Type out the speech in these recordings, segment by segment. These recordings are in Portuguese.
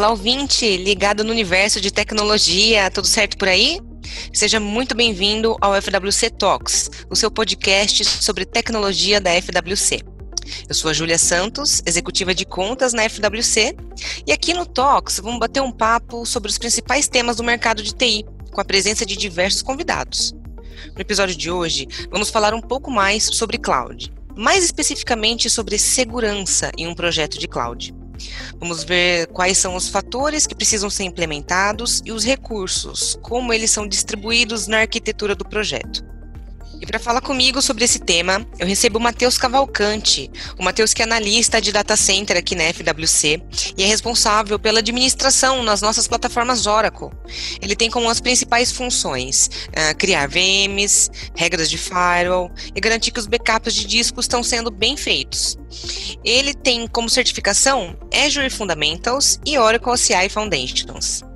Olá, ouvinte, ligado no universo de tecnologia, tudo certo por aí? Seja muito bem-vindo ao FWC Talks, o seu podcast sobre tecnologia da FWC. Eu sou a Júlia Santos, executiva de contas na FWC, e aqui no Talks vamos bater um papo sobre os principais temas do mercado de TI, com a presença de diversos convidados. No episódio de hoje, vamos falar um pouco mais sobre cloud, mais especificamente sobre segurança em um projeto de cloud. Vamos ver quais são os fatores que precisam ser implementados e os recursos, como eles são distribuídos na arquitetura do projeto. E para falar comigo sobre esse tema, eu recebo o Matheus Cavalcante. O Matheus que é analista de data center aqui na FWC e é responsável pela administração nas nossas plataformas Oracle. Ele tem como as principais funções uh, criar VMs, regras de firewall e garantir que os backups de discos estão sendo bem feitos. Ele tem como certificação Azure Fundamentals e Oracle CI Foundations.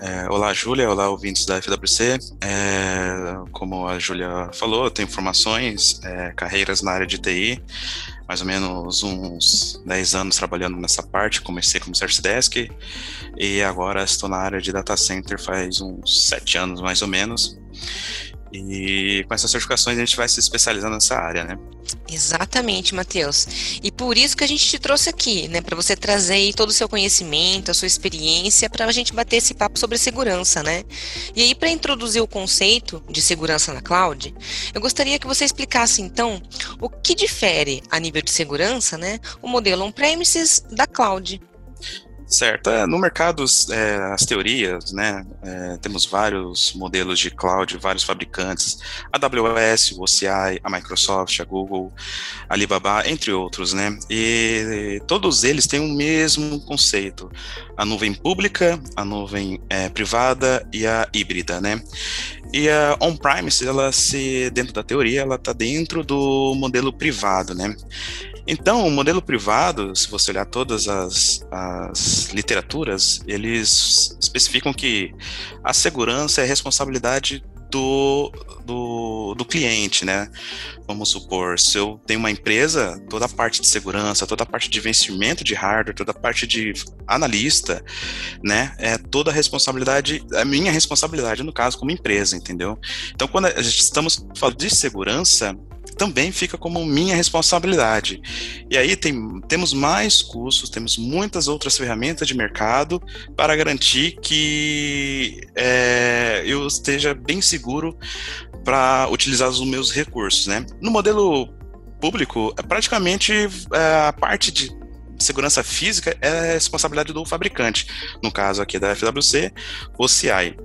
É, olá, Júlia. Olá, ouvintes da FWC. É, como a Júlia falou, eu tenho formações, é, carreiras na área de TI, mais ou menos uns 10 anos trabalhando nessa parte. Comecei como Service Desk e agora estou na área de Data Center faz uns 7 anos, mais ou menos. E com essas certificações a gente vai se especializando nessa área, né? Exatamente, Matheus. E por isso que a gente te trouxe aqui, né? Para você trazer todo o seu conhecimento, a sua experiência, para a gente bater esse papo sobre segurança, né? E aí, para introduzir o conceito de segurança na cloud, eu gostaria que você explicasse, então, o que difere a nível de segurança, né? O modelo on-premises da cloud. Certo. É, no mercado, é, as teorias, né? É, temos vários modelos de cloud, vários fabricantes, a AWS, o OCI, a Microsoft, a Google, a Alibaba, entre outros, né? E todos eles têm o mesmo conceito: a nuvem pública, a nuvem é, privada e a híbrida, né? E a on-premise, ela se, dentro da teoria, ela está dentro do modelo privado, né? Então, o modelo privado, se você olhar todas as, as literaturas, eles especificam que a segurança é responsabilidade do, do, do, cliente, né? Vamos supor, se eu tenho uma empresa, toda a parte de segurança, toda a parte de vencimento de hardware, toda a parte de analista, né? É toda a responsabilidade, a minha responsabilidade, no caso, como empresa, entendeu? Então, quando a estamos falando de segurança, também fica como minha responsabilidade. E aí tem, temos mais cursos, temos muitas outras ferramentas de mercado para garantir que é, eu esteja bem seguro para utilizar os meus recursos. Né? No modelo público, é praticamente é, a parte de segurança física é responsabilidade do fabricante, no caso aqui da FWC, o CI.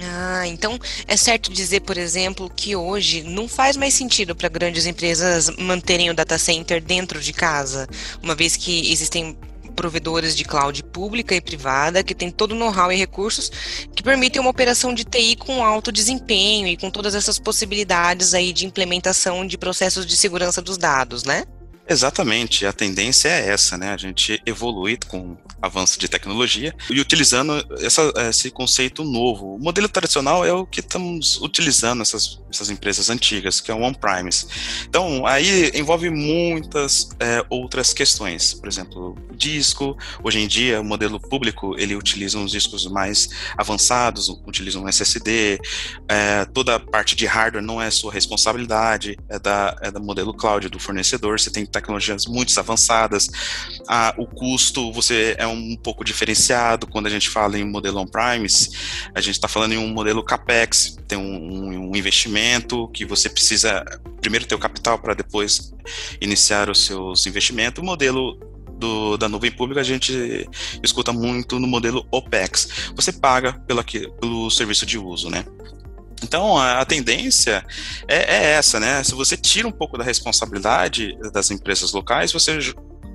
Ah, então é certo dizer, por exemplo, que hoje não faz mais sentido para grandes empresas manterem o data center dentro de casa, uma vez que existem provedores de cloud pública e privada que têm todo o know-how e recursos que permitem uma operação de TI com alto desempenho e com todas essas possibilidades aí de implementação de processos de segurança dos dados, né? Exatamente, a tendência é essa, né? A gente evoluir com avanço de tecnologia e utilizando essa, esse conceito novo. O modelo tradicional é o que estamos utilizando essas, essas empresas antigas, que é o on-premise. Então, aí envolve muitas é, outras questões. Por exemplo, disco. Hoje em dia, o modelo público, ele utiliza uns discos mais avançados, utiliza um SSD. É, toda a parte de hardware não é sua responsabilidade, é da, é do modelo cloud do fornecedor. Você tem tecnologias muito avançadas. O custo, você é um pouco diferenciado quando a gente fala em modelo on-premise, a gente está falando em um modelo CAPEX, tem um, um, investimento que você precisa primeiro ter o capital para depois iniciar os seus investimentos. O modelo do, da nuvem pública a gente escuta muito no modelo OPEX. Você paga pelo, pelo serviço de uso, né? Então, a, tendência é, é, essa, né? Se você tira um pouco da responsabilidade das empresas locais, você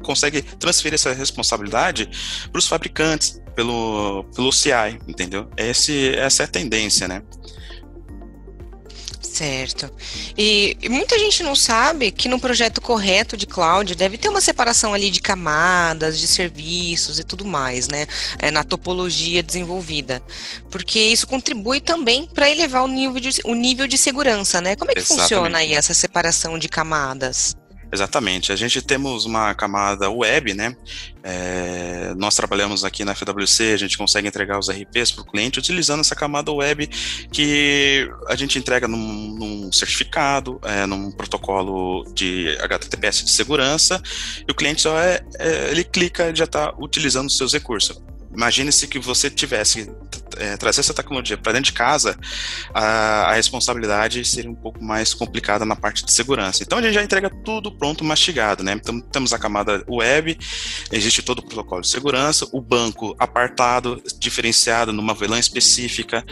consegue transferir essa responsabilidade para os fabricantes, pelo, pelo CI, entendeu? Esse, essa é a tendência, né? Certo. E, e, muita gente não sabe que no projeto correto de cloud deve ter uma separação ali de camadas, de serviços e tudo mais, né? É, na topologia desenvolvida. Porque isso contribui também para elevar o nível, de, o nível de segurança, né? Como é que Exatamente. funciona aí essa separação de camadas? Exatamente. A gente temos uma camada web, né? É, nós trabalhamos aqui na FWC, a gente consegue entregar os RPs para o cliente utilizando essa camada web que a gente entrega num, num certificado, é, num protocolo de HTTPS de segurança, e o cliente só é, é ele clica e já está utilizando os seus recursos. Imagine-se que você tivesse é, trazer essa tecnologia para dentro de casa, a, a, responsabilidade seria um pouco mais complicada na parte de segurança. Então a gente já entrega tudo pronto, mastigado, né? Então temos a camada web, existe todo o protocolo de segurança, o banco apartado, diferenciado numa VLAN específica.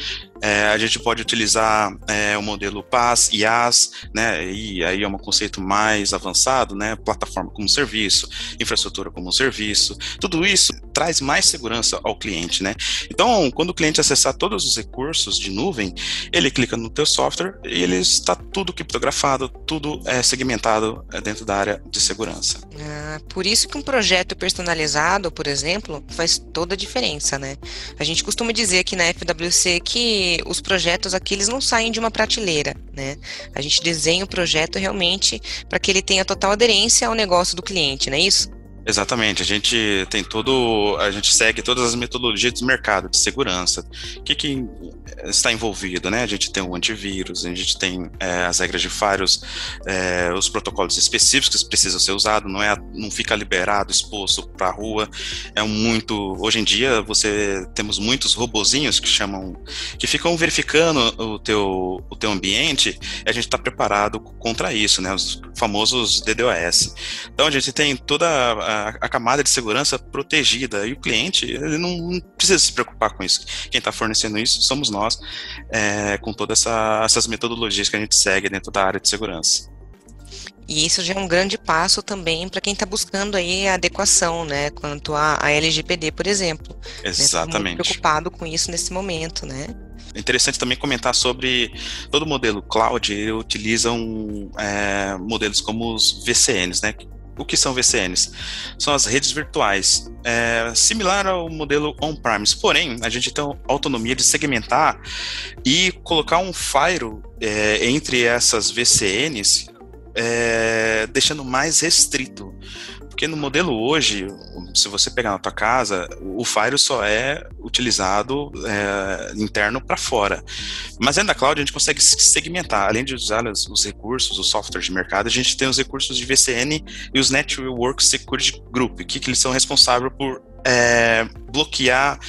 É, a gente pode utilizar é, o modelo PaaS, IaaS, né? E aí é um conceito mais avançado, né? Plataforma como serviço, infraestrutura como serviço. Tudo isso traz mais segurança ao cliente, né? Então, quando o cliente acessar todos os recursos de nuvem, ele clica no teu software e ele está tudo criptografado, tudo é segmentado é, dentro da área de segurança. Ah, por isso que um projeto personalizado, por exemplo, faz toda a diferença, né? A gente costuma dizer aqui na FWC que os projetos aqui eles não saem de uma prateleira, né? A gente desenha o projeto realmente para que ele tenha total aderência ao negócio do cliente, não é isso? Exatamente, a gente tem todo, a gente segue todas as metodologias de mercado de segurança. O que, que está envolvido, né? A gente tem o antivírus, a gente tem é, as regras de firewalls, é, os protocolos específicos que precisam ser usados, não é, não fica liberado, exposto para a rua. É muito, hoje em dia você temos muitos robozinhos que chamam, que ficam verificando o teu, o teu ambiente. A gente está preparado contra isso, né? Os famosos DDoS. Então a gente tem toda a a, camada de segurança protegida. E o cliente, ele não, não precisa se preocupar com isso. Quem está fornecendo isso somos nós, é, com todas essa, essas metodologias que a gente segue dentro da área de segurança. E isso já é um grande passo também para quem está buscando aí a adequação, né, quanto a LGPD, por exemplo. Exatamente. Né, muito preocupado com isso nesse momento, né? É interessante também comentar sobre todo o modelo cloud, ele utiliza um, é, modelos como os VCNs, né, o que são VCNs? São as redes virtuais, é, similar ao modelo on-premise, porém, a gente tem autonomia de segmentar e colocar um firewall é, entre essas VCNs, é, deixando mais restrito. Porque no modelo hoje, se você pegar na tua casa, o Fire só é utilizado é, interno para fora. Mas dentro da cloud a gente consegue segmentar, além de usar os recursos, os softwares de mercado, a gente tem os recursos de VCN e os Network Security Group, que, que eles são responsáveis por é, bloquear,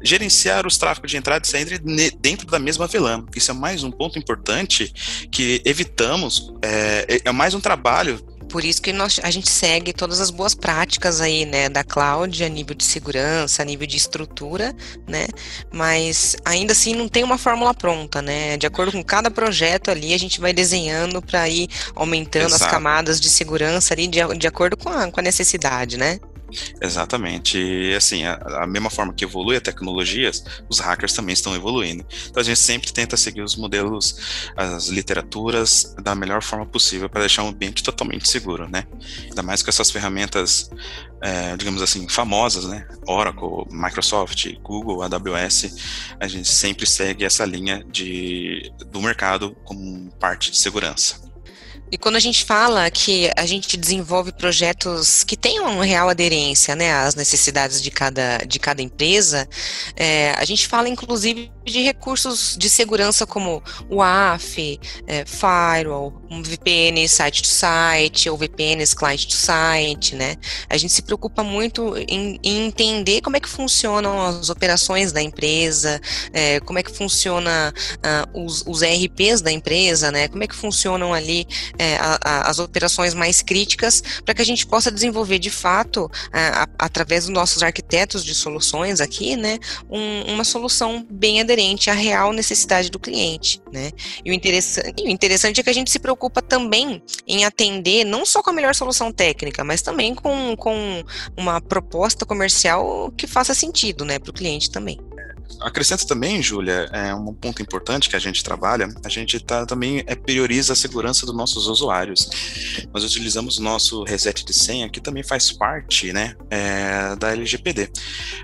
gerenciar os tráfegos de entrada e saída dentro da mesma VLAN. Isso é mais um ponto importante que evitamos, é, é mais um trabalho por isso que nós, a gente segue todas as boas práticas aí, né, da cloud a nível de segurança, a nível de estrutura, né, mas ainda assim não tem uma fórmula pronta, né, de acordo com cada projeto ali a gente vai desenhando para ir aumentando Exato. as camadas de segurança ali de, de acordo com a, com a necessidade, né. Exatamente. E assim, a, a, mesma forma que evolui a tecnologia, os hackers também estão evoluindo. Então a gente sempre tenta seguir os modelos, as literaturas da melhor forma possível para deixar um ambiente totalmente seguro, né? Ainda mais com essas ferramentas, é, digamos assim, famosas, né? Oracle, Microsoft, Google, AWS, a gente sempre segue essa linha de, do mercado como parte de segurança. E quando a gente fala que a gente desenvolve projetos que tenham uma real aderência né, às necessidades de cada, de cada empresa, é, a gente fala inclusive de recursos de segurança como o é, Firewall, um VPN site-to-site ou VPNs client-to-site, né? A gente se preocupa muito em, em, entender como é que funcionam as operações da empresa, é, como é que funciona uh, os, os ERPs da empresa, né? Como é que funcionam ali é, a, a, as operações mais críticas para que a gente possa desenvolver de fato, a, através dos nossos arquitetos de soluções aqui, né, um, uma solução bem aderente à real necessidade do cliente, né? E o interessante, o interessante é que a gente se preocupa também em atender não só com a melhor solução técnica, mas também com, com uma proposta comercial que faça sentido, né, para o cliente também. Acrescento também, Júlia, é um ponto importante que a gente trabalha, a gente tá, também é, prioriza a segurança dos nossos usuários. Nós utilizamos o nosso reset de senha, que também faz parte né, é, da LGPD.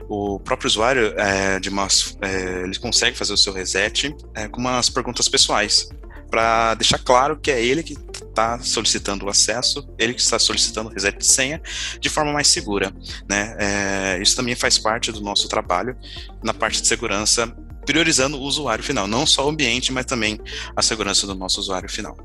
O próprio usuário, é, de umas, é, ele consegue fazer o seu reset é, com umas perguntas pessoais, para deixar claro que é ele que está solicitando o acesso, ele que está solicitando o reset de senha de forma mais segura. Né? É, isso também faz parte do nosso trabalho na parte de segurança, priorizando o usuário final, não só o ambiente, mas também a segurança do nosso usuário final.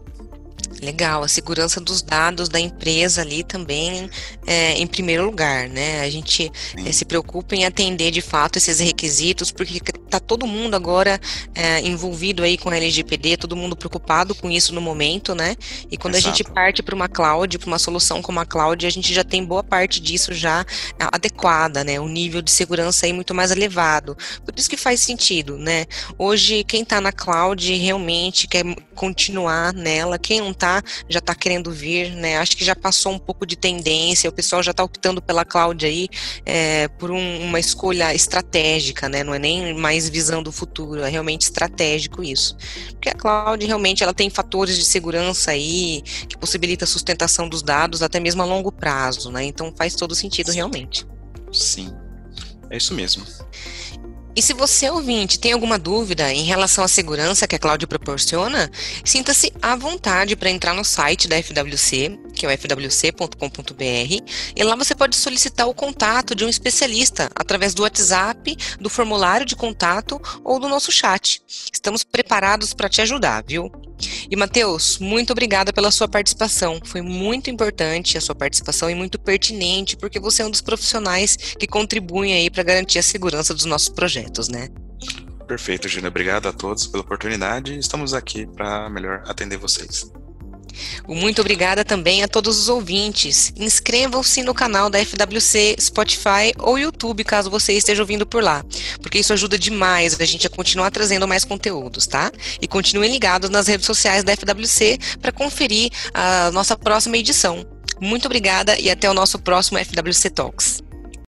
Legal, a segurança dos dados da empresa ali também é, em primeiro lugar, né? A gente é, se preocupa em atender de fato esses requisitos, porque está todo mundo agora é, envolvido aí com a LGPD, todo mundo preocupado com isso no momento, né? E quando Exato. a gente parte para uma cloud, para uma solução como a cloud, a gente já tem boa parte disso já adequada, né? O nível de segurança aí muito mais elevado. Por isso que faz sentido, né? Hoje, quem está na cloud realmente quer continuar nela, quem não está já está querendo vir, né? Acho que já passou um pouco de tendência, o pessoal já está optando pela cloud aí é, por um, uma escolha estratégica, né? Não é nem mais visando o futuro, é realmente estratégico isso. Porque a cloud realmente ela tem fatores de segurança aí que possibilita a sustentação dos dados até mesmo a longo prazo, né? Então faz todo sentido realmente. Sim, é isso mesmo. E se você, ouvinte, tem alguma dúvida em relação à segurança que a cloud proporciona, sinta-se à vontade para entrar no site da FWC, que é o fwc.com.br, e lá você pode solicitar o contato de um especialista através do WhatsApp, do formulário de contato ou do nosso chat. Estamos preparados para te ajudar, viu? E Matheus, muito obrigada pela sua participação. Foi muito importante a sua participação e muito pertinente, porque você é um dos profissionais que contribuem aí para garantir a segurança dos nossos projetos, né? Perfeito, Júnior. Obrigado a todos pela oportunidade. Estamos aqui para melhor atender vocês. Muito obrigada também a todos os ouvintes. Inscrevam-se no canal da FWC, Spotify ou YouTube, caso você esteja ouvindo por lá, porque isso ajuda demais a gente a continuar trazendo mais conteúdos, tá? E continuem ligados nas redes sociais da FWC para conferir a nossa próxima edição. Muito obrigada e até o nosso próximo FWC Talks.